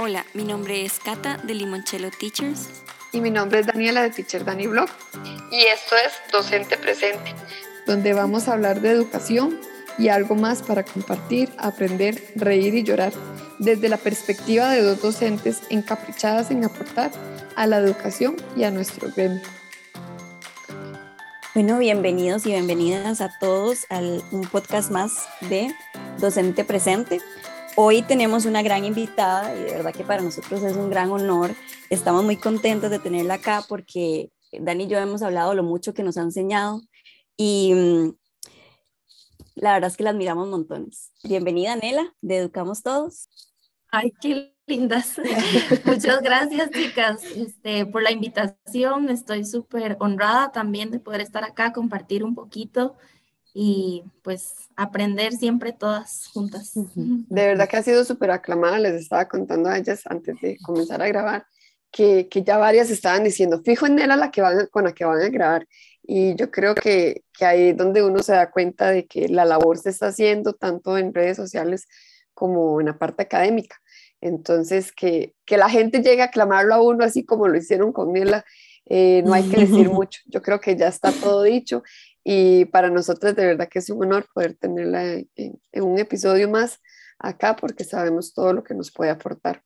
Hola, mi nombre es Cata de Limoncello Teachers. Y mi nombre es Daniela de Teacher Dani Blog. Y esto es Docente Presente, donde vamos a hablar de educación y algo más para compartir, aprender, reír y llorar, desde la perspectiva de dos docentes encaprichadas en aportar a la educación y a nuestro gremio. Bueno, bienvenidos y bienvenidas a todos a un podcast más de Docente Presente. Hoy tenemos una gran invitada y de verdad que para nosotros es un gran honor. Estamos muy contentos de tenerla acá porque Dani y yo hemos hablado lo mucho que nos ha enseñado y mm, la verdad es que la admiramos montones. Bienvenida, Nela, de Educamos Todos. Ay, qué lindas. Muchas gracias, chicas, este, por la invitación. Estoy súper honrada también de poder estar acá, compartir un poquito y pues aprender siempre todas juntas. De verdad que ha sido súper aclamada, les estaba contando a ellas antes de comenzar a grabar, que, que ya varias estaban diciendo, fijo en Nela la que van, con la que van a grabar. Y yo creo que, que ahí es donde uno se da cuenta de que la labor se está haciendo tanto en redes sociales como en la parte académica. Entonces, que, que la gente llegue a aclamarlo a uno así como lo hicieron con Nela, eh, no hay que decir mucho. Yo creo que ya está todo dicho y para nosotros de verdad que es un honor poder tenerla en, un episodio más acá porque sabemos todo lo que nos puede aportar.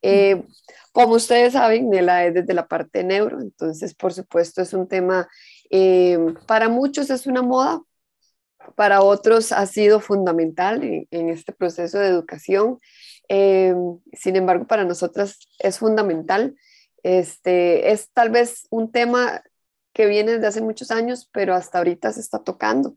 Eh, como ustedes saben, Nela es desde la parte de neuro, entonces por supuesto es un tema, eh, para muchos es una moda, para otros ha sido fundamental en, este proceso de educación. Eh, sin embargo, para nosotras es fundamental. Este, es tal vez un tema que viene desde hace muchos años, pero hasta ahorita se está tocando.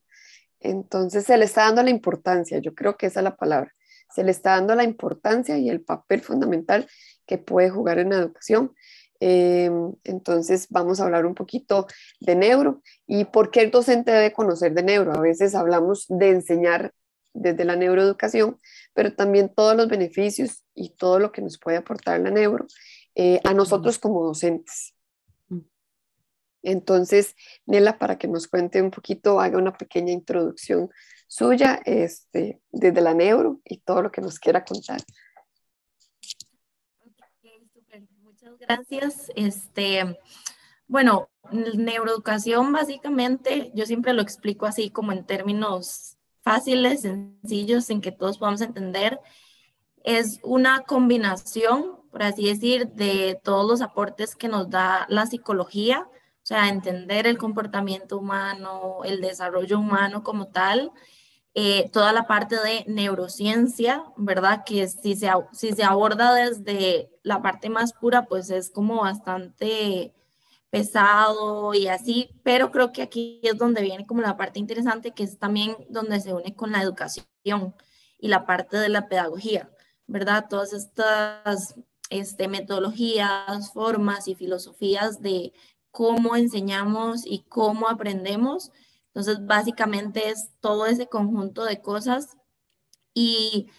Entonces se le está dando la importancia, yo creo que esa es la palabra, se le está dando la importancia y el papel fundamental que puede jugar en la educación. Em, entonces vamos a hablar un poquito de neuro y por qué el docente debe conocer de neuro. A veces hablamos de enseñar desde la neuroeducación, pero también todos los beneficios y todo lo que nos puede aportar la neuro eh, a nosotros como docentes. Entonces, Nela, para que nos cuente un poquito, haga una pequeña introducción suya este, desde la neuro y todo lo que nos quiera contar. Muchas gracias. Este, bueno, neuroeducación básicamente, yo siempre lo explico así como en términos fáciles, sencillos, en que todos podamos entender. Es una combinación, por así decir, de todos los aportes que nos da la psicología, o sea, entender el comportamiento humano, el desarrollo humano como tal, eh, toda la parte de neurociencia, ¿verdad? Que si se, si se aborda desde la parte más pura, pues es como bastante pesado y así, pero creo que aquí es donde viene como la parte interesante, que es también donde se une con la educación y la parte de la pedagogía, ¿verdad? Todas estas este, metodologías, formas y filosofías de cómo enseñamos y cómo aprendemos. Entonces, básicamente es todo ese conjunto de cosas. ¿Y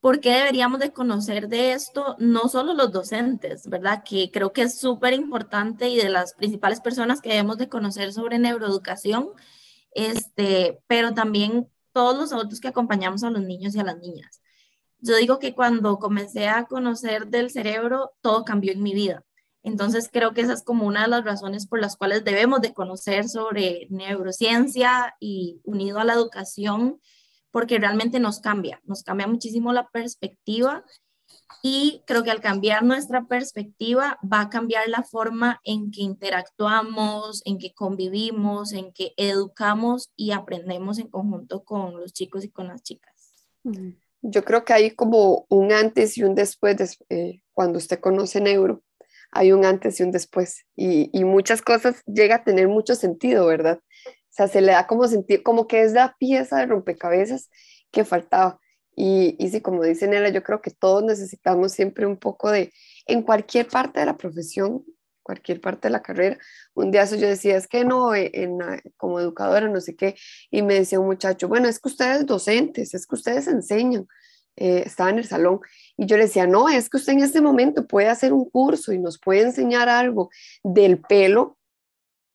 por qué deberíamos de conocer de esto? No solo los docentes, ¿verdad? Que creo que es súper importante y de las principales personas que debemos de conocer sobre neuroeducación, este, pero también todos los adultos que acompañamos a los niños y a las niñas. Yo digo que cuando comencé a conocer del cerebro, todo cambió en mi vida. Entonces creo que esa es como una de las razones por las cuales debemos de conocer sobre neurociencia y unido a la educación, porque realmente nos cambia, nos cambia muchísimo la perspectiva y creo que al cambiar nuestra perspectiva va a cambiar la forma en que interactuamos, en que convivimos, en que educamos y aprendemos en conjunto con los chicos y con las chicas. Yo creo que hay como un antes y un después de, eh, cuando usted conoce neuro hay un antes y un después. Y, muchas cosas llega a tener mucho sentido, ¿verdad? O sea, se le da como sentir, como que es la pieza de rompecabezas que faltaba. Y, y sí, como dice Nela, yo creo que todos necesitamos siempre un poco de, en cualquier parte de la profesión, cualquier parte de la carrera. Un día eso yo decía, es que no, eh, en, como educadora, no sé qué, y me decía un muchacho, bueno, es que ustedes docentes, es que ustedes enseñan, eh, estaba en el salón y yo le decía, no, es que usted en este momento puede hacer un curso y nos puede enseñar algo del pelo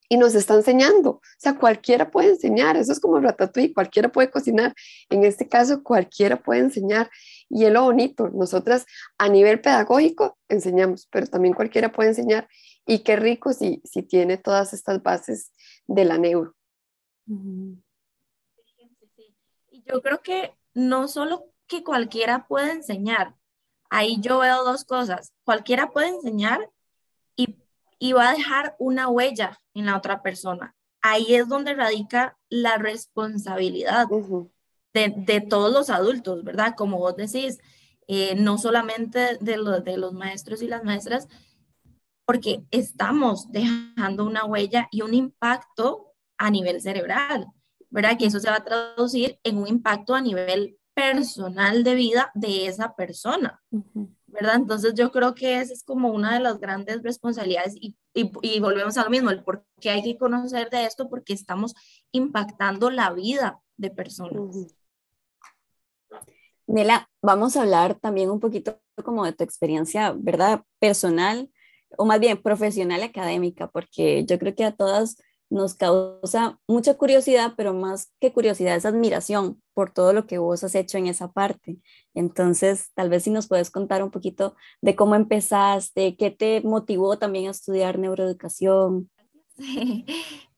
y nos está enseñando. O sea, cualquiera puede enseñar, eso es como ratatouille, cualquiera puede cocinar. En este caso, cualquiera puede enseñar. Y es lo bonito, nosotras a nivel pedagógico enseñamos, pero también cualquiera puede enseñar. Y qué rico si, si tiene todas estas bases de la neuro. Y yo creo que no solo que cualquiera puede enseñar, ahí yo veo dos cosas. Cualquiera puede enseñar y, y va a dejar una huella en la otra persona. Ahí es donde radica la responsabilidad de, de, todos los adultos, ¿verdad? Como vos decís, eh, no solamente de, los de los maestros y las maestras, porque estamos dejando una huella y un impacto a nivel cerebral, ¿verdad? Que eso se va a traducir en un impacto a nivel personal de vida de esa persona, ¿verdad? Entonces yo creo que esa es como una de las grandes responsabilidades y, y, volvemos a lo mismo, el por qué hay que conocer de esto, porque estamos impactando la vida de personas. Nela, vamos a hablar también un poquito como de tu experiencia, ¿verdad? Personal o más bien profesional académica, porque yo creo que a todas nos causa mucha curiosidad, pero más que curiosidad es admiración por todo lo que vos has hecho en esa parte. Entonces, tal vez si nos puedes contar un poquito de cómo empezaste, qué te motivó también a estudiar neuroeducación.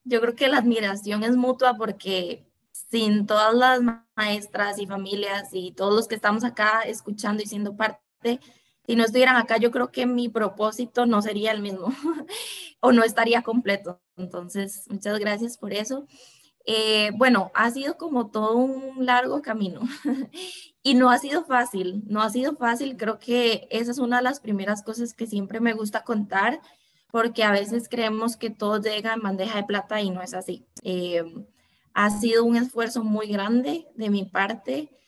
Yo creo que la admiración es mutua porque sin todas las maestras y familias y todos los que estamos acá escuchando y siendo parte, si no estuvieran acá, yo creo que mi propósito no sería el mismo o no estaría completo. Entonces, muchas gracias por eso. Eh, bueno, ha sido como todo un largo camino y no ha sido fácil, no ha sido fácil. Creo que esa es una de las primeras cosas que siempre me gusta contar porque a veces creemos que todo llega en bandeja de plata y no es así. Eh, ha sido un esfuerzo muy grande de mi parte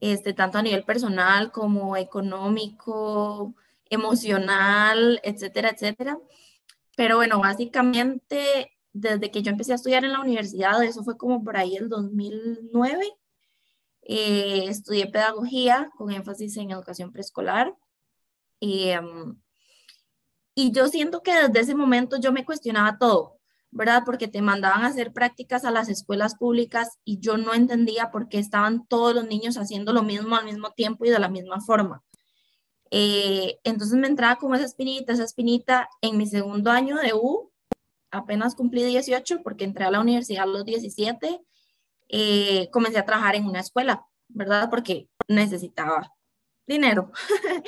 este, tanto a nivel personal como económico, emocional, etcétera, etcétera. Pero bueno, básicamente desde que yo empecé a estudiar en la universidad, eso fue como por ahí el 2009, eh, estudié pedagogía con énfasis en educación preescolar. Em, y yo siento que desde ese momento yo me cuestionaba todo. ¿Verdad? Porque te mandaban a hacer prácticas a las escuelas públicas y yo no entendía por qué estaban todos los niños haciendo lo mismo al mismo tiempo y de la misma forma. Eh, entonces me entraba como esa espinita, esa espinita en mi segundo año de U, apenas cumplí 18 porque entré a la universidad a los 17, eh, comencé a trabajar en una escuela, ¿verdad? Porque necesitaba dinero.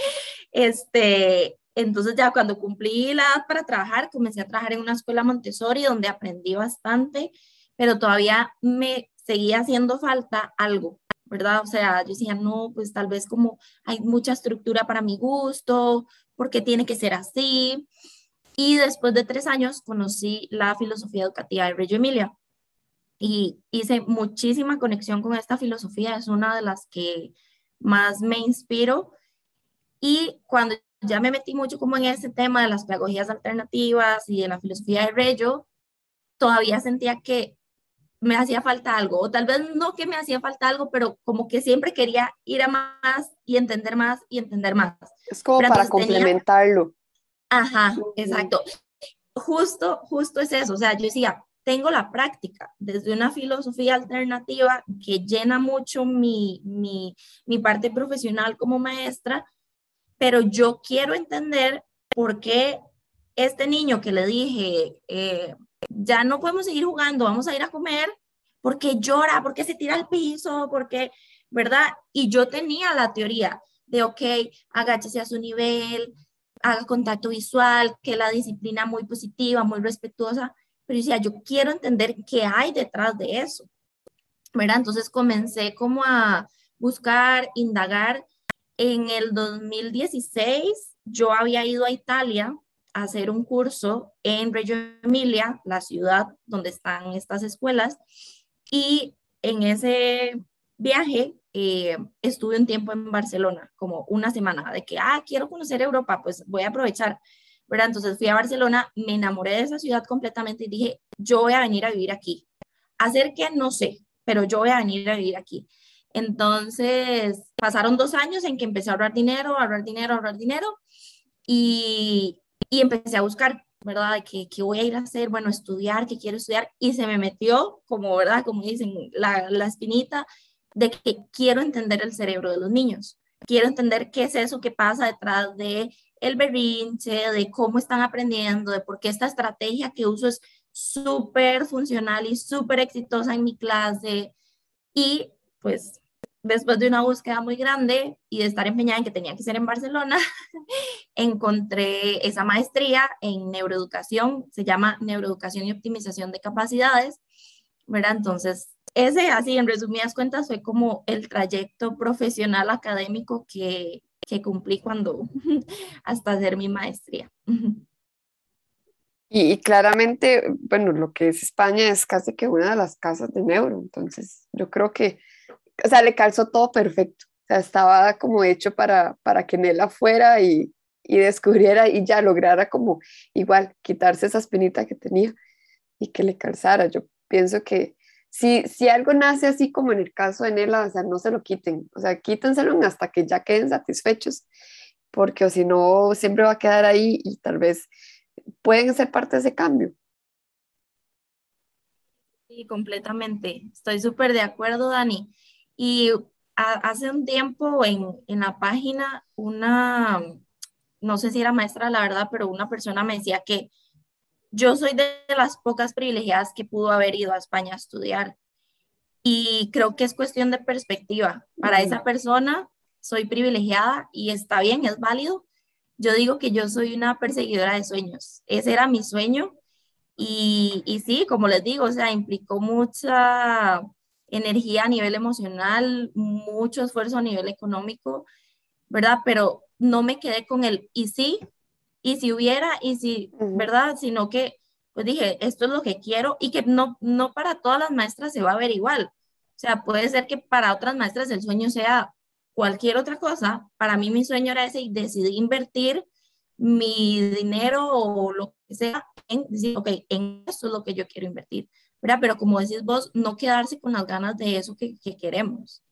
este, entonces ya cuando cumplí la edad para trabajar, comencé a trabajar en una escuela Montessori donde aprendí bastante, pero todavía me seguía haciendo falta algo, ¿verdad? O sea, yo decía, no, pues tal vez como hay mucha estructura para mi gusto, porque tiene que ser así. Y después de tres años conocí la filosofía educativa de Reggio Emilia y hice muchísima conexión con esta filosofía, es una de las que más me inspiro. Y cuando ya me metí mucho como en ese tema de las pedagogías alternativas y de la filosofía de Reggio, todavía sentía que me hacía falta algo, o tal vez no que me hacía falta algo, pero como que siempre quería ir a más y entender más y entender más. Es como para complementarlo. Ajá, exacto. Justo, justo es eso, o sea, yo decía, tengo la práctica desde una filosofía alternativa que llena mucho mi, mi, mi parte profesional como maestra, pero yo quiero entender por qué este niño que le dije, eh, ya no podemos seguir jugando, vamos a ir a comer, porque llora, porque se tira al piso, porque, ¿verdad? Y yo tenía la teoría de, ok, agáchese a su nivel, haga contacto visual, que la disciplina muy positiva, muy respetuosa, pero yo decía, yo quiero entender qué hay detrás de eso, ¿verdad? Entonces comencé como a buscar, indagar en el 2016 yo había ido a Italia a hacer un curso en Reggio Emilia, la ciudad donde están estas escuelas, y en ese viaje eh, estuve un tiempo en Barcelona, como una semana, de que, ah, quiero conocer Europa, pues voy a aprovechar, ¿verdad? Entonces fui a Barcelona, me enamoré de esa ciudad completamente y dije, yo voy a venir a vivir aquí. Hacer que no sé, pero yo voy a venir a vivir aquí. Entonces, pasaron dos años en que empecé a ahorrar dinero, ahorrar dinero, ahorrar dinero y, y empecé a buscar ¿verdad? ¿Qué, voy a ir a hacer? Bueno, estudiar, ¿qué quiero estudiar? Y se me metió, como, ¿verdad? Como dicen, la, la espinita de que quiero entender el cerebro de los niños. Quiero entender qué es eso que pasa detrás de el berrinche, de cómo están aprendiendo, de por qué esta estrategia que uso es súper funcional y súper exitosa en mi clase. Y pues después de una búsqueda muy grande y de estar empeñada en que tenía que ser en Barcelona, encontré esa maestría en neuroeducación, se llama Neuroeducación y Optimización de Capacidades, ¿verdad? Entonces, ese, así en resumidas cuentas, fue como el trayecto profesional académico que, que cumplí cuando, hasta hacer mi maestría. Y, claramente, bueno, lo que es España es casi que una de las casas de neuro, entonces yo creo que, o sea, le calzó todo perfecto, o sea, estaba como hecho para, para que Nela fuera y, y descubriera y ya lograra como igual quitarse esa espinita que tenía y que le calzara. Yo pienso que si, si algo nace así como en el caso de Nela, o sea, no se lo quiten, o sea, quítenselo hasta que ya queden satisfechos, porque o si no, siempre va a quedar ahí y tal vez pueden ser parte de ese cambio. Sí, completamente. Estoy súper de acuerdo, Dani. Y hace un tiempo en, en, la página, una, no sé si era maestra, la verdad, pero una persona me decía que yo soy de las pocas privilegiadas que pudo haber ido a España a estudiar. Y creo que es cuestión de perspectiva. Para esa persona, soy privilegiada y está bien, es válido, yo digo que yo soy una perseguidora de sueños. Ese era mi sueño y, y sí, como les digo, o sea, implicó mucha energía a nivel emocional, mucho esfuerzo a nivel económico, ¿verdad? Pero no me quedé con el y sí, y si hubiera, y si, ¿verdad? Sino que, pues dije, esto es lo que quiero y que no, no para todas las maestras se va a ver igual. O sea, puede ser que para otras maestras el sueño sea cualquier otra cosa, para mí mi sueño era ese y decidí invertir mi dinero o lo que sea en decir, ok, en eso es lo que yo quiero invertir, ¿verdad? Pero como decís vos, no quedarse con las ganas de eso que, que queremos.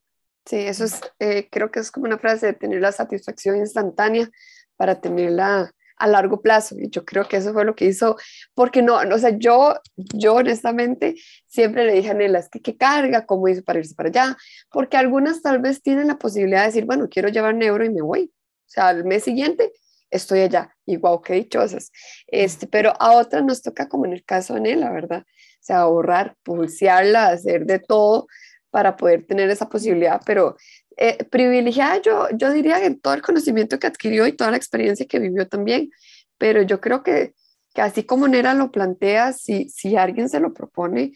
Sí, eso es, eh, creo que es como una frase de tener la satisfacción instantánea para tenerla a largo plazo. Y yo creo que eso fue lo que hizo, porque no, o sea, yo, yo honestamente siempre le dije a Nela, es que qué carga, cómo hizo para irse para allá, porque algunas tal vez tienen la posibilidad de decir, bueno, quiero llevar neuro y me voy. O sea, al mes siguiente estoy allá. Y wow, qué dichosas. Este, pero a otras nos toca, como en el caso de Nela, ¿verdad? O sea, ahorrar, pulsearla, hacer de todo para poder tener esa posibilidad, pero eh, privilegiada, yo, yo diría que todo el conocimiento que adquirió y toda la experiencia que vivió también, pero yo creo que, que así como Nera lo plantea, si, si alguien se lo propone,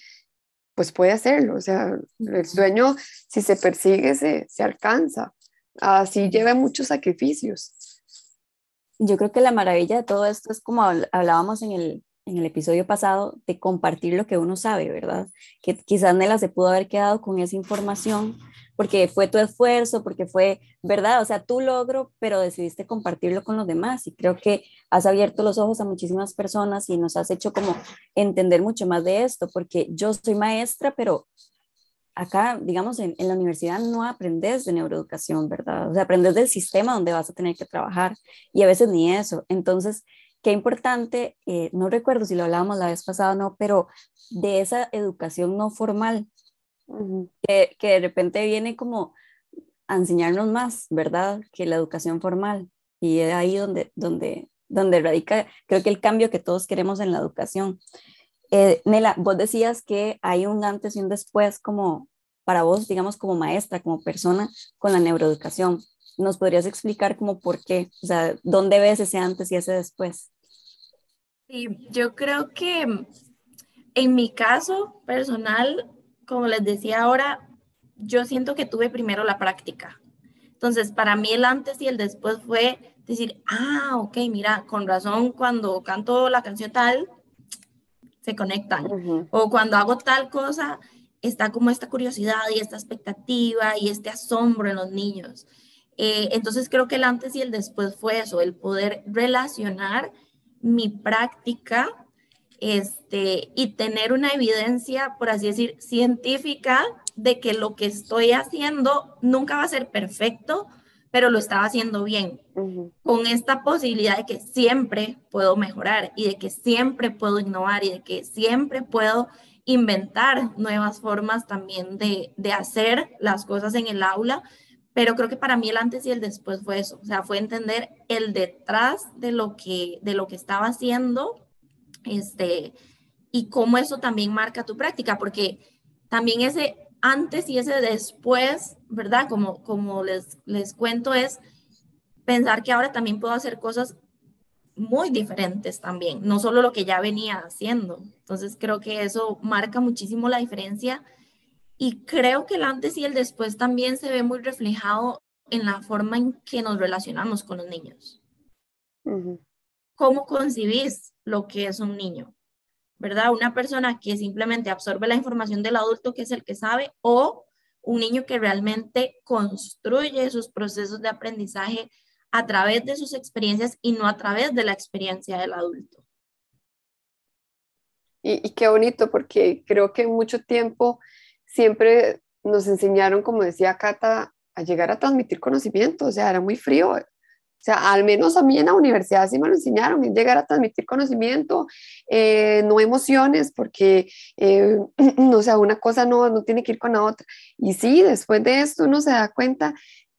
pues puede hacerlo, o sea, el sueño, si se persigue, se, se alcanza, así lleva muchos sacrificios. Yo creo que la maravilla de todo esto es como hablábamos en el, en el episodio pasado, de compartir lo que uno sabe, ¿verdad? Que quizás Nela se pudo haber quedado con esa información porque fue tu esfuerzo, porque fue, ¿verdad? O sea, tu logro, pero decidiste compartirlo con los demás y creo que has abierto los ojos a muchísimas personas y nos has hecho como entender mucho más de esto, porque yo soy maestra, pero acá, digamos, en, en, la universidad no aprendes de neuroeducación, ¿verdad? O sea, aprendes del sistema donde vas a tener que trabajar y a veces ni eso. Entonces, qué importante, eh, no recuerdo si lo hablábamos la vez pasada o no, pero de esa educación no formal, que, que, de repente viene como a enseñarnos más, ¿verdad? Que la educación formal. Y es ahí donde, donde, donde radica, creo que el cambio que todos queremos en la educación. Eh, Nela, vos decías que hay un antes y un después como para vos, digamos, como maestra, como persona con la neuroeducación. ¿Nos podrías explicar como por qué? O sea, ¿dónde ves ese antes y ese después? Sí, yo creo que en mi caso personal, como les decía ahora, yo siento que tuve primero la práctica. Entonces, para mí el antes y el después fue decir, ah, ok, mira, con razón cuando canto la canción tal, se conectan. O cuando hago tal cosa, está como esta curiosidad y esta expectativa y este asombro en los niños. Eh, entonces creo que el antes y el después fue eso, el poder relacionar mi práctica este, y tener una evidencia, por así decir, científica de que lo que estoy haciendo nunca va a ser perfecto, pero lo estaba haciendo bien, con esta posibilidad de que siempre puedo mejorar y de que siempre puedo innovar y de que siempre puedo inventar nuevas formas también de, de hacer las cosas en el aula, pero creo que para mí el antes y el después fue eso, o sea, fue entender el detrás de lo que, de lo que estaba haciendo, este, y cómo eso también marca tu práctica, porque también ese antes y ese después, ¿verdad? Como, como les, les cuento, es pensar que ahora también puedo hacer cosas muy diferentes también, no solo lo que ya venía haciendo. Entonces creo que eso marca muchísimo la diferencia y creo que el antes y el después también se ve muy reflejado en la forma en que nos relacionamos con los niños. ¿Cómo concibís lo que es un niño? ¿Verdad? Una persona que simplemente absorbe la información del adulto, que es el que sabe, o un niño que realmente construye sus procesos de aprendizaje a través de sus experiencias y no a través de la experiencia del adulto. Y, qué bonito, porque creo que mucho tiempo siempre nos enseñaron, como decía Cata, a llegar a transmitir conocimiento, o sea, era muy frío, o sea, al menos a mí en la universidad sí me lo enseñaron, es llegar a transmitir conocimiento, eh, no emociones, porque, eh, o sea, una cosa no, no tiene que ir con la otra. Y sí, después de esto uno se da cuenta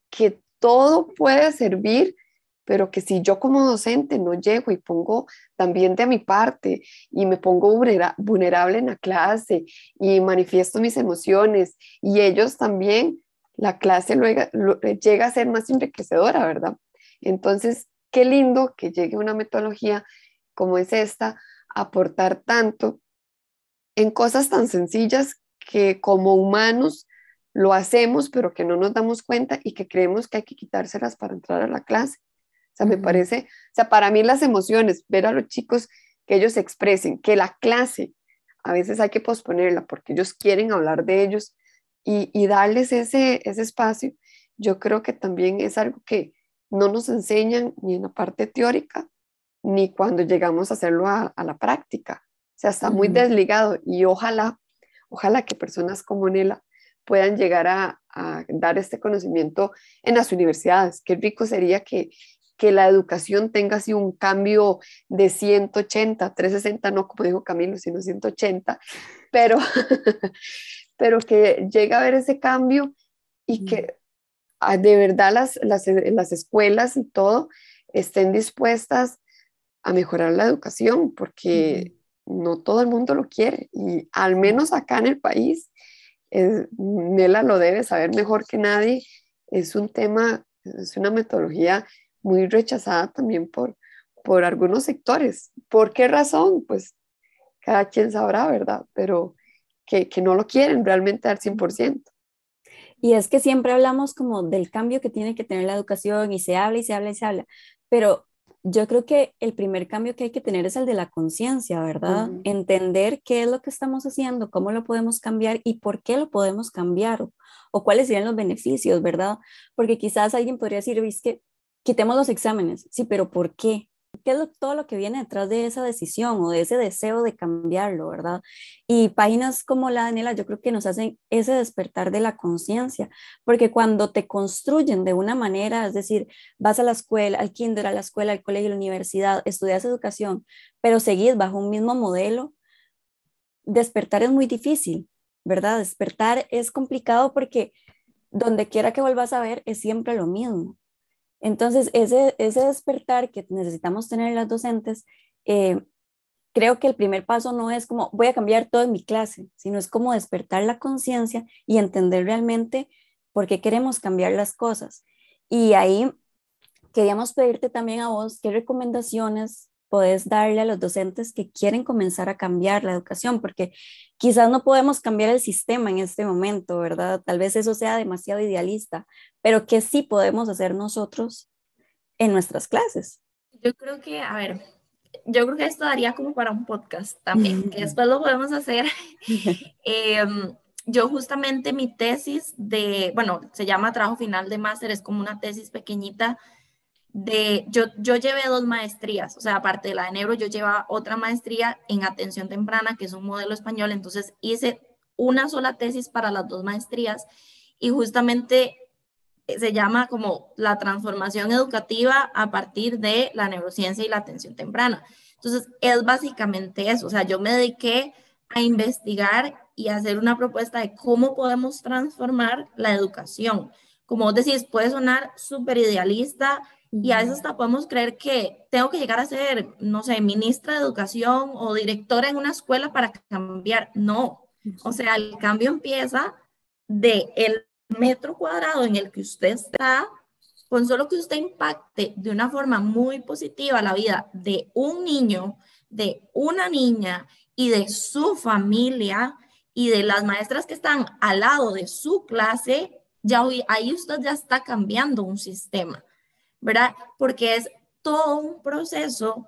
que todo puede servir, pero que si yo como docente no llego y pongo también de mi parte y me pongo vulnerable en la clase y manifiesto mis emociones y ellos también, la clase luego, llega a ser más enriquecedora, ¿verdad? Entonces, qué lindo que llegue una metodología como es esta a aportar tanto en cosas tan sencillas que como humanos lo hacemos, pero que no nos damos cuenta y que creemos que hay que quitárselas para entrar a la clase. O sea, me parece, o sea, para mí las emociones, ver a los chicos que ellos expresen, que la clase a veces hay que posponerla porque ellos quieren hablar de ellos y, y darles ese, ese espacio, yo creo que también es algo que, no nos enseñan ni en la parte teórica, ni cuando llegamos a hacerlo a, la práctica. O sea, está muy desligado y ojalá, ojalá que personas como Nela puedan llegar a, dar este conocimiento en las universidades. Qué rico sería que, que la educación tenga así un cambio de 180, 360, no como dijo Camilo, sino 180, pero, pero que llegue a ver ese cambio y que de verdad las, las, las escuelas y todo estén dispuestas a mejorar la educación, porque no todo el mundo lo quiere. Y al menos acá en el país, Nela lo debe saber mejor que nadie, es un tema, es una metodología muy rechazada también por, por algunos sectores. ¿Por qué razón? Pues cada quien sabrá, ¿verdad? Pero que, que no lo quieren realmente al 100%. Y es que siempre hablamos como del cambio que tiene que tener la educación y se habla y se habla y se habla, pero yo creo que el primer cambio que hay que tener es el de la conciencia, ¿verdad? Entender qué es lo que estamos haciendo, cómo lo podemos cambiar y por qué lo podemos cambiar o, o cuáles serían los beneficios, ¿verdad? Porque quizás alguien podría decir, es que quitemos los exámenes, sí, pero ¿por qué? Qué es todo lo que viene detrás de esa decisión o de ese deseo de cambiarlo, ¿verdad? Y páginas como la Daniela yo creo que nos hacen ese despertar de la conciencia, porque cuando te construyen de una manera, es decir, vas a la escuela, al kinder, a la escuela, al colegio, a la universidad, estudias educación, pero seguís bajo un mismo modelo, despertar es muy difícil, ¿verdad? Despertar es complicado porque donde quiera que vuelvas a ver es siempre lo mismo. Entonces, ese, ese despertar que necesitamos tener las docentes, eh, creo que el primer paso no es como voy a cambiar todo en mi clase, sino es como despertar la conciencia y entender realmente por qué queremos cambiar las cosas. Y ahí queríamos pedirte también a vos qué recomendaciones podés darle a los docentes que quieren comenzar a cambiar la educación, porque quizás no podemos cambiar el sistema en este momento, ¿verdad? Tal vez eso sea demasiado idealista, pero que sí podemos hacer nosotros en nuestras clases. Yo creo que, a ver, yo creo que esto daría como para un podcast también, que después lo podemos hacer. Em, yo justamente mi tesis de, bueno, se llama trabajo final de máster, es como una tesis pequeñita de, yo, yo llevé dos maestrías, o sea, aparte de la de neuro, yo llevaba otra maestría en atención temprana, que es un modelo español, entonces hice una sola tesis para las dos maestrías y justamente se llama como la transformación educativa a partir de la neurociencia y la atención temprana. Entonces, es básicamente eso. O sea, yo me dediqué a investigar y hacer una propuesta de cómo podemos transformar la educación. Como vos decís, puede sonar súper idealista y a veces hasta podemos creer que tengo que llegar a ser, no sé, ministra de educación o directora en una escuela para cambiar. No, o sea, el cambio empieza de el metro cuadrado en el que usted está, con solo que usted impacte de una forma muy positiva la vida de un niño, de una niña y de su familia y de las maestras que están al lado de su clase, ya ahí usted ya está cambiando un sistema, ¿verdad? Porque es todo un proceso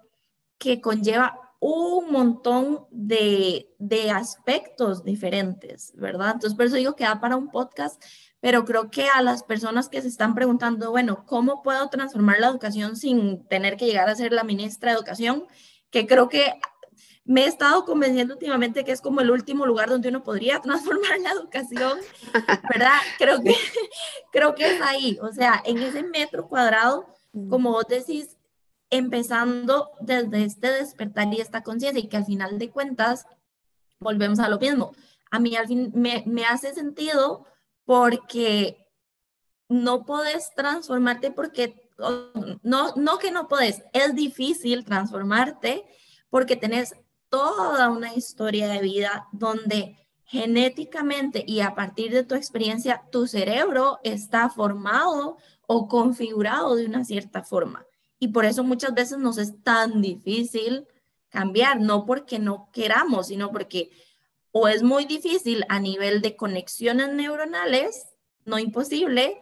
que conlleva un montón de, de, aspectos diferentes, ¿verdad? Entonces, por eso digo que da para un podcast, pero creo que a las personas que se están preguntando, bueno, ¿cómo puedo transformar la educación sin tener que llegar a ser la ministra de Educación? Que creo que me he estado convenciendo últimamente que es como el último lugar donde uno podría transformar la educación, ¿verdad? Creo que, creo que es ahí, o sea, en ese metro cuadrado, mm. como vos decís, empezando desde este despertar y esta conciencia y que al final de cuentas volvemos a lo mismo. A mí al fin me, me hace sentido porque no puedes transformarte porque no, no que no puedes, es difícil transformarte porque tenés toda una historia de vida donde genéticamente y a partir de tu experiencia, tu cerebro está formado o configurado de una cierta forma. Y por eso muchas veces nos es tan difícil cambiar, no porque no queramos, sino porque o es muy difícil a nivel de conexiones neuronales, no imposible,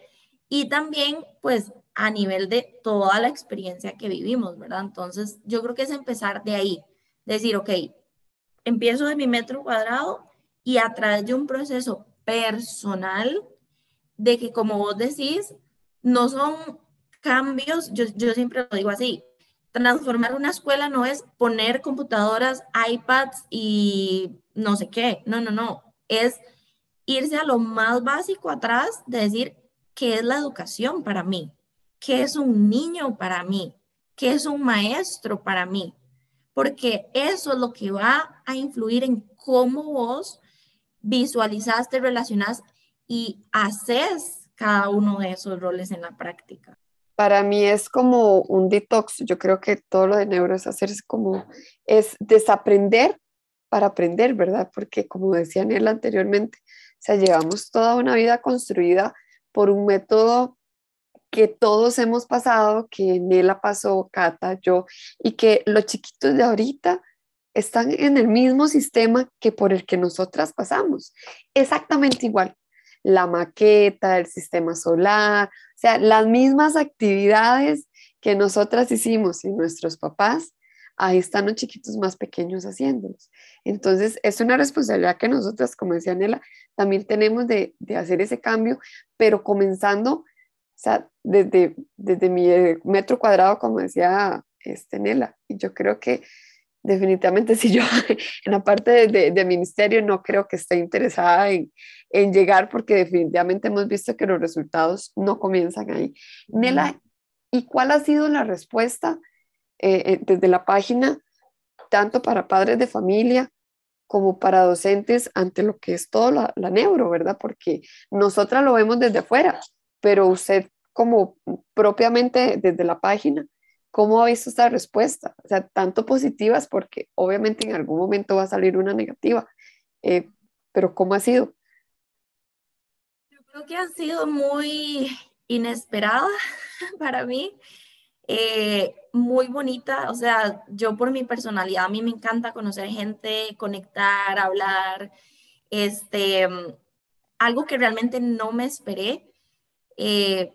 y también pues a nivel de toda la experiencia que vivimos, ¿verdad? Entonces yo creo que es empezar de ahí, decir, ok, empiezo de mi metro cuadrado y a través de un proceso personal de que, como vos decís, no son cambios, yo, yo siempre lo digo así, transformar una escuela no es poner computadoras, iPads y no sé qué, no, no, no, es irse a lo más básico atrás de decir qué es la educación para mí, qué es un niño para mí, qué es un maestro para mí, porque eso es lo que va a influir en cómo vos visualizaste, relacionás y haces cada uno de esos roles en la práctica. Para mí es como un detox. Yo creo que todo lo de neuro es hacer como, es desaprender para aprender, ¿verdad? Porque como decía Nela anteriormente, o sea, llevamos toda una vida construida por un método que todos hemos pasado, que Nela pasó, Cata, yo, y que los chiquitos de ahorita están en el mismo sistema que por el que nosotras pasamos, exactamente igual. La maqueta, el sistema solar, o sea, las mismas actividades que nosotras hicimos y nuestros papás, ahí están los chiquitos más pequeños haciéndolos. Entonces, es una responsabilidad que nosotras, como decía Nela, también tenemos de, de hacer ese cambio, pero comenzando sea, desde, desde mi eh, metro cuadrado, como decía este, Nela, y yo creo que definitivamente si yo en la parte de, de, ministerio no creo que esté interesada en, en, llegar porque definitivamente hemos visto que los resultados no comienzan ahí. Nela, ¿y cuál ha sido la respuesta eh, eh, desde la página, tanto para padres de familia como para docentes ante lo que es todo la, la neuro, ¿verdad? Porque nosotras lo vemos desde afuera, pero usted como propiamente desde la página, ¿cómo ha visto esta respuesta? O sea, tanto positivas porque obviamente en algún momento va a salir una negativa, eh, pero ¿cómo ha sido? Yo creo que ha sido muy inesperada para mí, eh, muy bonita, o sea, yo por mi personalidad, a mí me encanta conocer gente, conectar, hablar, este, algo que realmente no me esperé. Eh,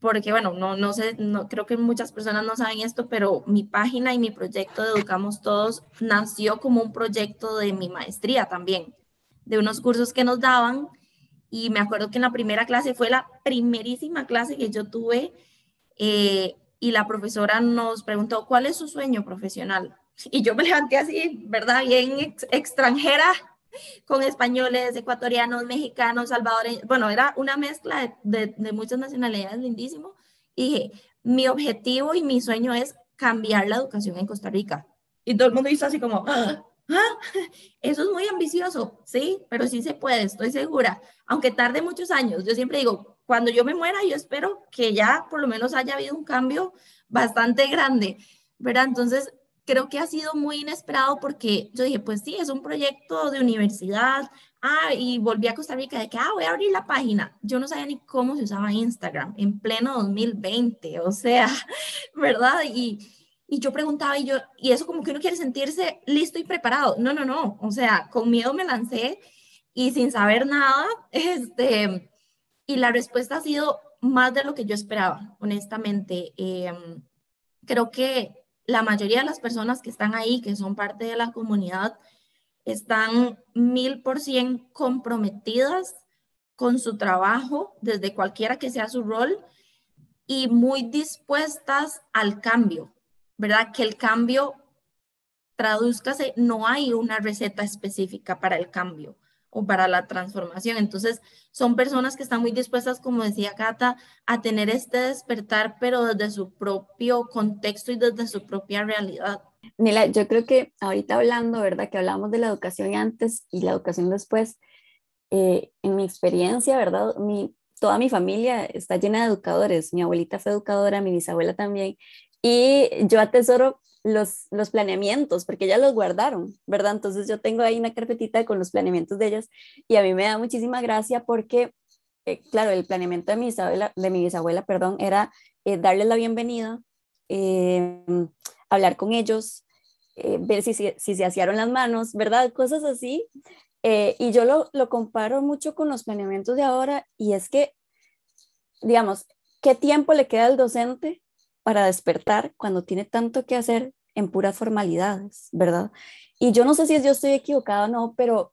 porque bueno, no, no sé, no, creo que muchas personas no saben esto, pero mi página y mi proyecto de Educamos Todos nació como un proyecto de mi maestría también, de unos cursos que nos daban. Y me acuerdo que en la primera clase fue la primerísima clase que yo tuve eh, y la profesora nos preguntó, ¿cuál es su sueño profesional? Y yo me levanté así, ¿verdad? Bien extranjera, con españoles, ecuatorianos, mexicanos, salvadoreños. Bueno, era una mezcla de, muchas nacionalidades lindísimo. Y dije, mi objetivo y mi sueño es cambiar la educación en Costa Rica. Y todo el mundo hizo así como, ¡Ah! ¡Ah! eso es muy ambicioso, sí, pero sí se puede, estoy segura, aunque tarde muchos años. Yo siempre digo, cuando yo me muera, yo espero que ya por lo menos haya habido un cambio bastante grande, ¿verdad? Entonces, creo que ha sido muy inesperado porque yo dije, pues sí, es un proyecto de universidad. Ah, y volví a Costa Rica de que, ah, voy a abrir la página. Yo no sabía ni cómo se usaba Instagram en pleno 2020, o sea, ¿verdad? Y, y yo preguntaba y yo, y eso como que uno quiere sentirse listo y preparado. No, no, no, o sea, con miedo me lancé y sin saber nada, este, y la respuesta ha sido más de lo que yo esperaba, honestamente. Em, creo que la mayoría de las personas que están ahí, que son parte de la comunidad, están mil por cien comprometidas con su trabajo, desde cualquiera que sea su rol, y muy dispuestas al cambio, ¿verdad? Que el cambio, tradúzcase, no hay una receta específica para el cambio o para la transformación. Entonces, son personas que están muy dispuestas, como decía Cata, a tener este despertar, pero desde su propio contexto y desde su propia realidad. Mila, yo creo que ahorita hablando, ¿verdad? Que hablamos de la educación antes y la educación después, eh, en mi experiencia, ¿verdad? Mi, toda mi familia está llena de educadores. Mi abuelita fue educadora, mi bisabuela también. Y yo atesoro los, los planeamientos, porque ellas los guardaron, ¿verdad? Entonces yo tengo ahí una carpetita con los planeamientos de ellas y a mí me da muchísima gracia porque, eh, claro, el planeamiento de mi bisabuela, de mi bisabuela perdón, era eh, darles la bienvenida, eh, hablar con ellos, ver si, si, si, se hacían las manos, ¿verdad? Cosas así. y yo lo, lo comparo mucho con los planeamientos de ahora y es que, digamos, ¿qué tiempo le queda al docente para despertar cuando tiene tanto que hacer en puras formalidades, ¿verdad? Y yo no sé si yo estoy equivocada o no, pero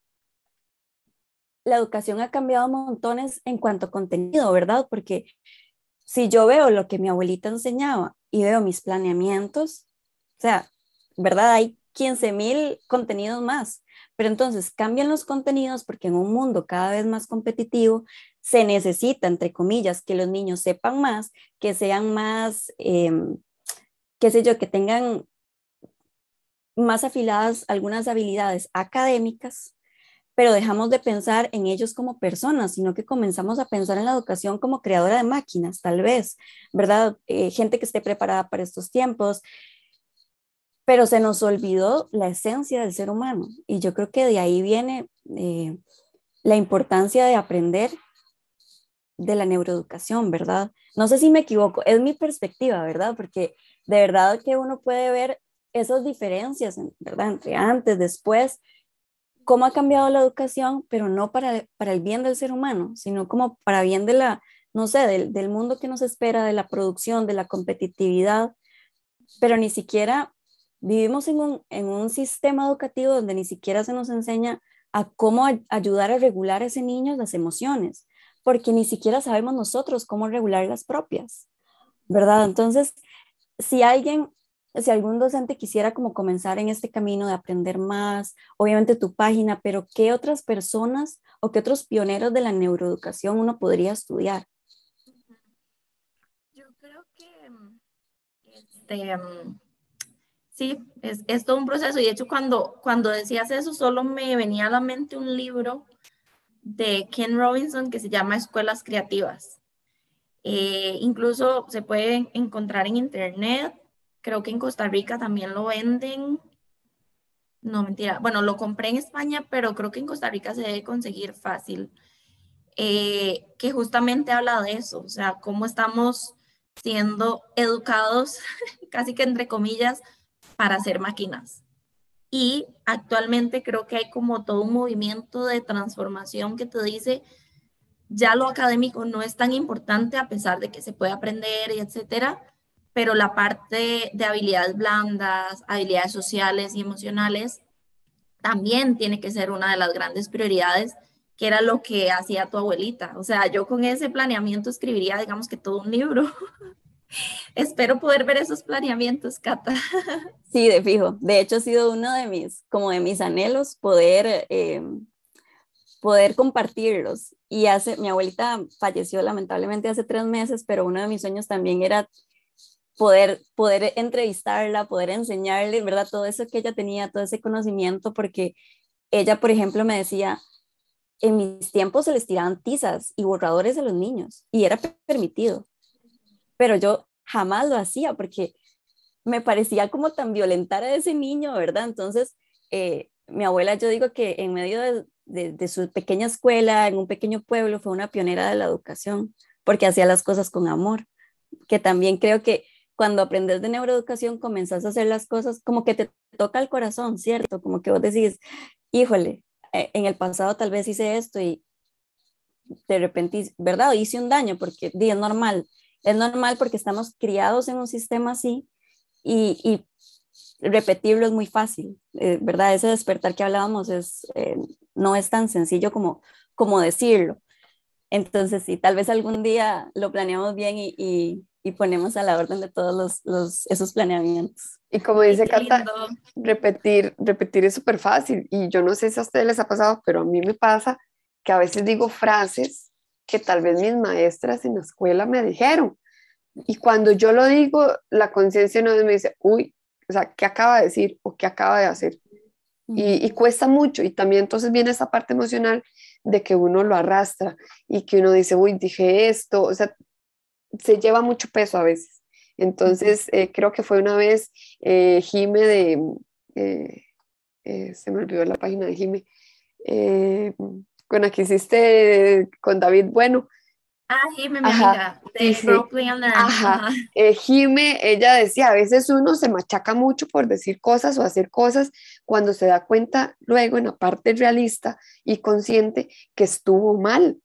la educación ha cambiado montones en cuanto a contenido, ¿verdad? Porque si yo veo lo que mi abuelita enseñaba y veo mis planeamientos, o sea, ¿verdad? Hay 15 mil contenidos más, pero entonces cambian los contenidos porque en un mundo cada vez más competitivo se necesita, entre comillas, que los niños sepan más, que sean más, em, qué sé yo, que tengan más afiladas algunas habilidades académicas, pero dejamos de pensar en ellos como personas, sino que comenzamos a pensar en la educación como creadora de máquinas, tal vez, ¿verdad? Eh, gente que esté preparada para estos tiempos, pero se nos olvidó la esencia del ser humano y yo creo que de ahí viene eh, la importancia de aprender de la neuroeducación, ¿verdad? No sé si me equivoco, es mi perspectiva, ¿verdad? Porque de verdad que uno puede ver esas diferencias, ¿verdad? Entre antes, después, cómo ha cambiado la educación, pero no para, para el bien del ser humano, sino como para bien de la, no sé, del, del mundo que nos espera, de la producción, de la competitividad, pero ni siquiera vivimos en un, en un sistema educativo donde ni siquiera se nos enseña a cómo ayudar a regular a ese niño las emociones porque ni siquiera sabemos nosotros cómo regular las propias, ¿verdad? Entonces, si alguien, si algún docente quisiera como comenzar en este camino de aprender más, obviamente tu página, pero ¿qué otras personas o qué otros pioneros de la neuroeducación uno podría estudiar? Yo creo que este, sí, es, es, todo un proceso y de hecho cuando, cuando decías eso solo me venía a la mente un libro de Ken Robinson que se llama Escuelas Creativas. Eh, incluso se puede encontrar en internet. Creo que en Costa Rica también lo venden. No, mentira. Bueno, lo compré en España, pero creo que en Costa Rica se debe conseguir fácil. Eh, que justamente habla de eso, o sea, cómo estamos siendo educados, casi que entre comillas, para hacer máquinas y actualmente creo que hay como todo un movimiento de transformación que te dice, ya lo académico no es tan importante a pesar de que se puede aprender y etcétera, pero la parte de habilidades blandas, habilidades sociales y emocionales también tiene que ser una de las grandes prioridades, que era lo que hacía tu abuelita. O sea, yo con ese planeamiento escribiría, digamos que todo un libro. Espero poder ver esos planeamientos, Cata. Sí, de fijo. De hecho, ha sido uno de mis, como de mis anhelos, poder, eh, poder compartirlos. Y hace, mi abuelita falleció lamentablemente hace tres meses, pero uno de mis sueños también era poder, poder entrevistarla, poder enseñarle, ¿verdad? Todo eso que ella tenía, todo ese conocimiento, porque ella, por ejemplo, me decía, en mis tiempos se les tiraban tizas y borradores a los niños y era permitido, pero yo jamás lo hacía porque me parecía como tan violentar a ese niño, ¿verdad? Entonces, eh, mi abuela, yo digo que en medio de, su pequeña escuela, en un pequeño pueblo, fue una pionera de la educación, porque hacía las cosas con amor, que también creo que cuando aprendes de neuroeducación comenzás a hacer las cosas como que te toca el corazón, ¿cierto? Como que vos decís, híjole, eh, en el pasado tal vez hice esto y de repente, ¿verdad? Hice un daño porque es normal, es normal porque estamos criados en un sistema así y, repetirlo es muy fácil, eh, ¿verdad? Ese despertar que hablábamos es, eh, no es tan sencillo como, como decirlo. Entonces, sí, tal vez algún día lo planeamos bien y, y, ponemos a la orden de todos los, los, esos planeamientos. Y como dice Cata, repetir, repetir es súper fácil. Y yo no sé si a ustedes les ha pasado, pero a mí me pasa que a veces digo frases que tal vez mis maestras en la escuela me dijeron. Y cuando yo lo digo, la conciencia no me dice, uy, o sea, ¿qué acaba de decir o qué acaba de hacer? Y, cuesta mucho. Y también entonces viene esa parte emocional de que uno lo arrastra y que uno dice, uy, dije esto. O sea, se lleva mucho peso a veces. Entonces, eh, creo que fue una vez eh, Jime de, eh, eh, se me olvidó la página de Jime, con la que hiciste con David Bueno, Ah, Jime, mi amiga, de sí, Ajá. Eh, Jime, ella decía, a veces uno se machaca mucho por decir cosas o hacer cosas cuando se da cuenta luego en la parte realista y consciente que estuvo mal.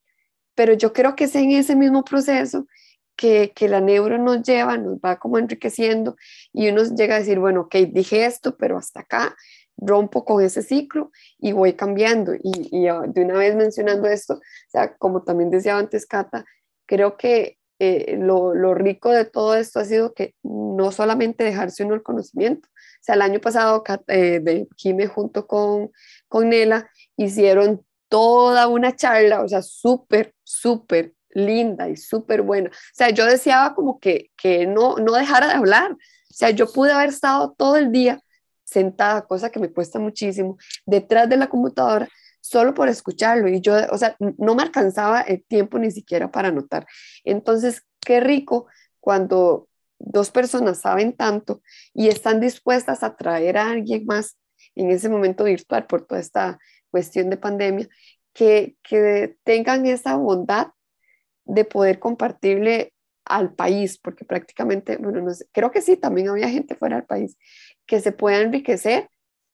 Pero yo creo que es en ese mismo proceso que, que la neuro nos lleva, nos va como enriqueciendo y uno llega a decir, bueno, ok, dije esto, pero hasta acá rompo con ese ciclo y voy cambiando. Y, y, de una vez mencionando esto, o sea, como también decía antes Cata, creo que eh, lo, lo, rico de todo esto ha sido que no solamente dejarse uno el conocimiento, o sea, el año pasado eh, de Jime junto con, con Nela hicieron toda una charla, o sea, súper, súper linda y súper buena. O sea, yo deseaba como que, que no, no dejara de hablar. O sea, yo pude haber estado todo el día sentada, cosa que me cuesta muchísimo, detrás de la computadora, solo por escucharlo. Y yo, o sea, no me alcanzaba el tiempo ni siquiera para anotar. Entonces, qué rico cuando dos personas saben tanto y están dispuestas a traer a alguien más en ese momento virtual por toda esta cuestión de pandemia, que, que tengan esa bondad de poder compartirle al país, porque prácticamente, bueno, no sé, creo que sí, también había gente fuera del país, que se pueda enriquecer,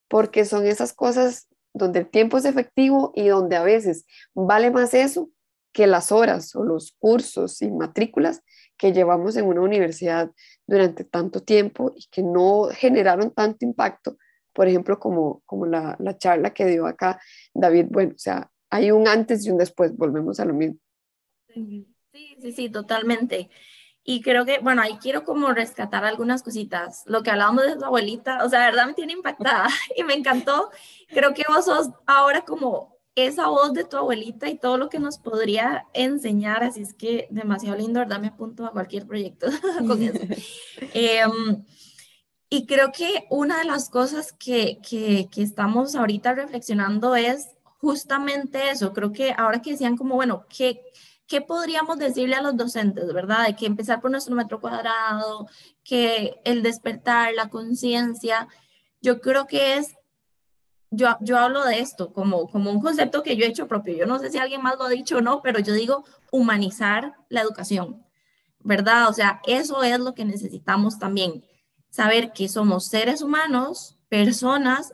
porque son esas cosas donde el tiempo es efectivo y donde a veces vale más eso que las horas o los cursos y matrículas que llevamos en una universidad durante tanto tiempo y que no generaron tanto impacto, por ejemplo, como, como la, la charla que dio acá David. Bueno, o sea, hay un antes y un después, volvemos a lo mismo. Sí, sí, sí, totalmente. Y creo que, bueno, ahí quiero como rescatar algunas cositas. Lo que hablábamos de tu abuelita, o sea, de verdad me tiene impactada y me encantó. Creo que vos sos ahora como esa voz de tu abuelita y todo lo que nos podría enseñar, así es que demasiado lindo, ¿verdad? Me apunto a cualquier proyecto con eso. Em, y creo que una de las cosas que, que, que estamos ahorita reflexionando es justamente eso. Creo que ahora que decían como, bueno, ¿qué, ¿qué podríamos decirle a los docentes, verdad? De que empezar por nuestro metro cuadrado, que el despertar, la conciencia, yo creo que es, yo, yo hablo de esto como, como un concepto que yo he hecho propio. Yo no sé si alguien más lo ha dicho o no, pero yo digo humanizar la educación, ¿verdad? O sea, eso es lo que necesitamos también, saber que somos seres humanos, personas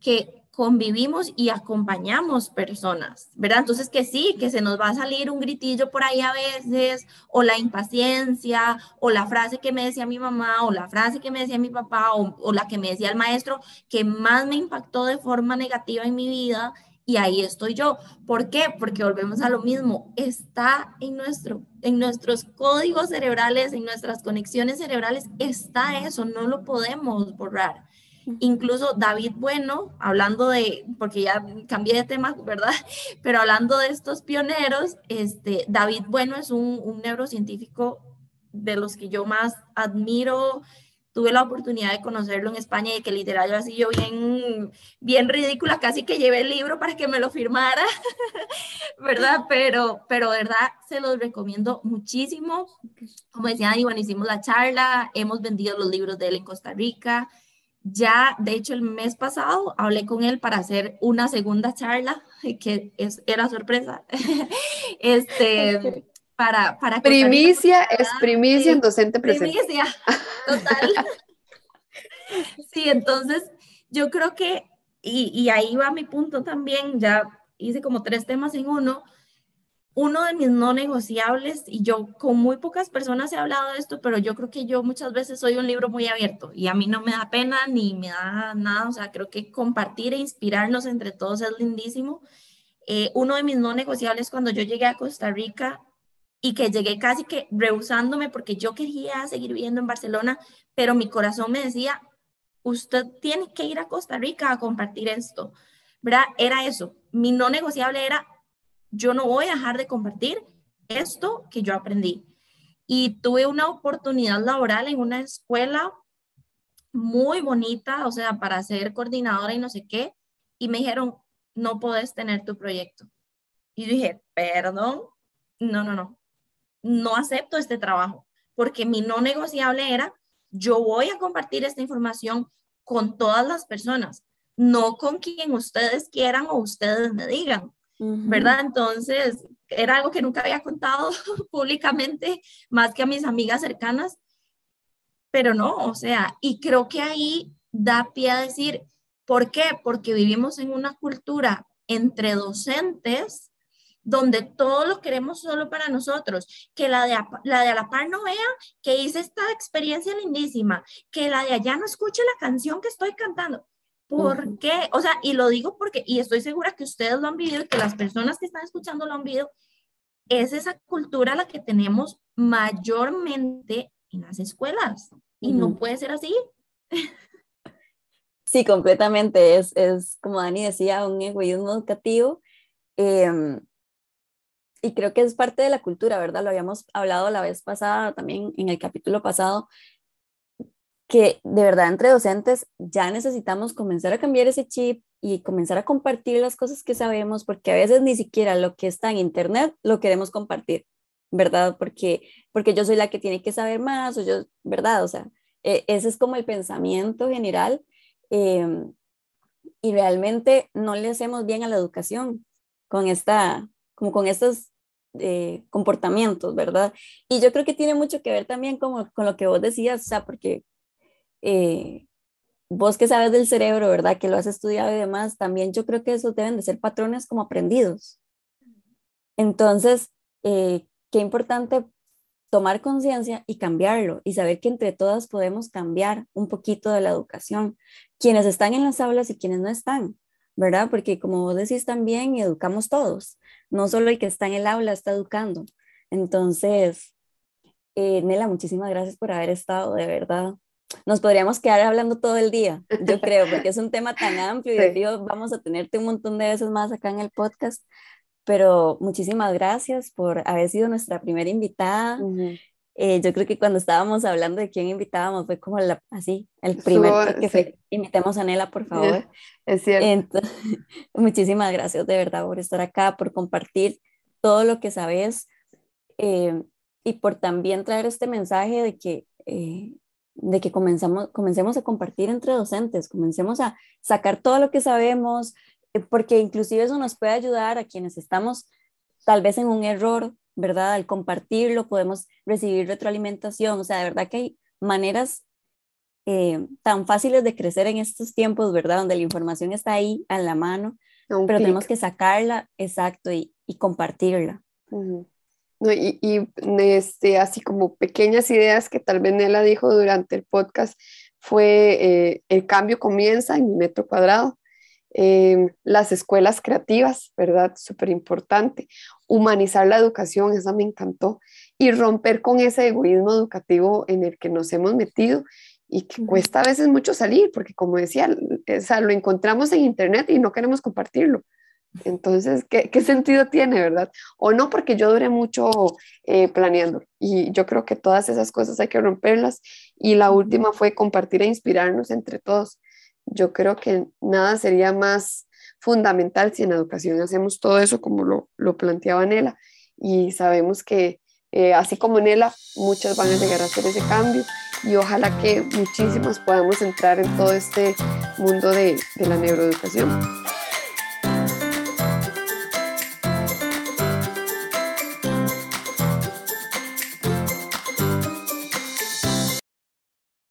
que convivimos y acompañamos personas, ¿verdad? Entonces que sí, que se nos va a salir un gritillo por ahí a veces, o la impaciencia, o la frase que me decía mi mamá, o la frase que me decía mi papá, o, la que me decía el maestro, que más me impactó de forma negativa en mi vida, y ahí estoy yo. ¿Por qué? Porque volvemos a lo mismo, está en, nuestro, en nuestros códigos cerebrales, en nuestras conexiones cerebrales, está eso, no lo podemos borrar. Incluso David Bueno, hablando de, porque ya cambié de tema, ¿verdad? Pero hablando de estos pioneros, este, David Bueno es un, un neurocientífico de los que yo más admiro, tuve la oportunidad de conocerlo en España y que literal yo así yo bien, bien ridícula, casi que llevé el libro para que me lo firmara, ¿verdad? Pero, pero verdad se los recomiendo muchísimo. Como decía Dani, bueno, hicimos la charla, hemos vendido los libros de él en Costa Rica. Ya, de hecho, el mes pasado hablé con él para hacer una segunda charla, que es, era sorpresa. este, para, para primicia es primicia en docente presente. Primicia, total. sí, entonces yo creo que, y, y, ahí va mi punto también, ya hice como tres temas en uno. Uno de mis no negociables, y yo con muy pocas personas he hablado de esto, pero yo creo que yo muchas veces soy un libro muy abierto y a mí no me da pena ni me da nada, o sea, creo que compartir e inspirarnos entre todos es lindísimo. Eh, uno de mis no negociables cuando yo llegué a Costa Rica y que llegué casi que rehusándome porque yo quería seguir viviendo en Barcelona, pero mi corazón me decía, usted tiene que ir a Costa Rica a compartir esto, ¿verdad? Era eso, mi no negociable era, yo no voy a dejar de compartir esto que yo aprendí. Y tuve una oportunidad laboral en una escuela muy bonita, o sea, para ser coordinadora y no sé qué, y me dijeron, no puedes tener tu proyecto. Y dije, perdón, no, no, no, no acepto este trabajo, porque mi no negociable era, yo voy a compartir esta información con todas las personas, no con quien ustedes quieran o ustedes me digan, ¿verdad? Entonces, era algo que nunca había contado públicamente, más que a mis amigas cercanas, pero no, o sea, y creo que ahí da pie a decir, ¿por qué? Porque vivimos en una cultura entre docentes donde todo lo queremos solo para nosotros, que la de, la de a la par no vea que hice esta experiencia lindísima, que la de allá no escuche la canción que estoy cantando. ¿Por qué? O sea, y lo digo porque, y estoy segura que ustedes lo han vivido y que las personas que están escuchando lo han vivido, es esa cultura la que tenemos mayormente en las escuelas y no puede ser así. Sí, completamente. Es, es, como Dani decía, un egoísmo educativo. Eh, y creo que es parte de la cultura, ¿verdad? Lo habíamos hablado la vez pasada, también en el capítulo pasado, que de verdad entre docentes ya necesitamos comenzar a cambiar ese chip y comenzar a compartir las cosas que sabemos, porque a veces ni siquiera lo que está en Internet lo queremos compartir, ¿verdad? Porque, porque yo soy la que tiene que saber más, o yo, ¿verdad? O sea, e, ese es como el pensamiento general em, y realmente no le hacemos bien a la educación con esta como con estos eh, comportamientos, ¿verdad? Y yo creo que tiene mucho que ver también como, con lo que vos decías, o sea, porque eh, vos que sabes del cerebro, ¿verdad? Que lo has estudiado y demás, también yo creo que esos deben de ser patrones como aprendidos. Entonces, eh, qué importante tomar conciencia y cambiarlo y saber que entre todas podemos cambiar un poquito de la educación, quienes están en las aulas y quienes no están, ¿verdad? Porque como vos decís también, educamos todos, no solo el que está en el aula está educando. Entonces, eh, Nela, muchísimas gracias por haber estado, de verdad. Nos podríamos quedar hablando todo el día, yo creo, porque es un tema tan amplio y de vamos a tenerte un montón de veces más acá en el podcast, pero muchísimas gracias por haber sido nuestra primera invitada. Eh, yo creo que cuando estábamos hablando de quién invitábamos fue como la, así, el primer que fue, invitemos a Nela, por favor. Es cierto. muchísimas gracias de verdad por estar acá, por compartir todo lo que sabes eh, y por también traer este mensaje de que, eh, de que comenzamos, comencemos a compartir entre docentes, comencemos a sacar todo lo que sabemos, porque inclusive eso nos puede ayudar a quienes estamos tal vez en un error ¿verdad? Al compartirlo podemos recibir retroalimentación, o sea, de verdad que hay maneras eh, tan fáciles de crecer en estos tiempos, ¿verdad? Donde la información está ahí a la mano, pero tenemos que sacarla, exacto, y, y compartirla. No, y, y este, así como pequeñas ideas que tal vez Nela dijo durante el podcast, fue eh, el cambio comienza en metro cuadrado. Em, las escuelas creativas, ¿verdad? Súper importante. Humanizar la educación, esa me encantó. Y romper con ese egoísmo educativo en el que nos hemos metido y que cuesta a veces mucho salir, porque como decía, o lo encontramos en internet y no queremos compartirlo. Entonces, ¿qué, ¿qué, sentido tiene, verdad? O no, porque yo duré mucho eh, planeando y yo creo que todas esas cosas hay que romperlas. Y la última fue compartir e inspirarnos entre todos. Yo creo que nada sería más fundamental si en educación hacemos todo eso como lo, lo planteaba Nela y sabemos que eh, así como Nela, muchas van a llegar a hacer ese cambio y ojalá que muchísimas podamos entrar en todo este mundo de, de la neuroeducación.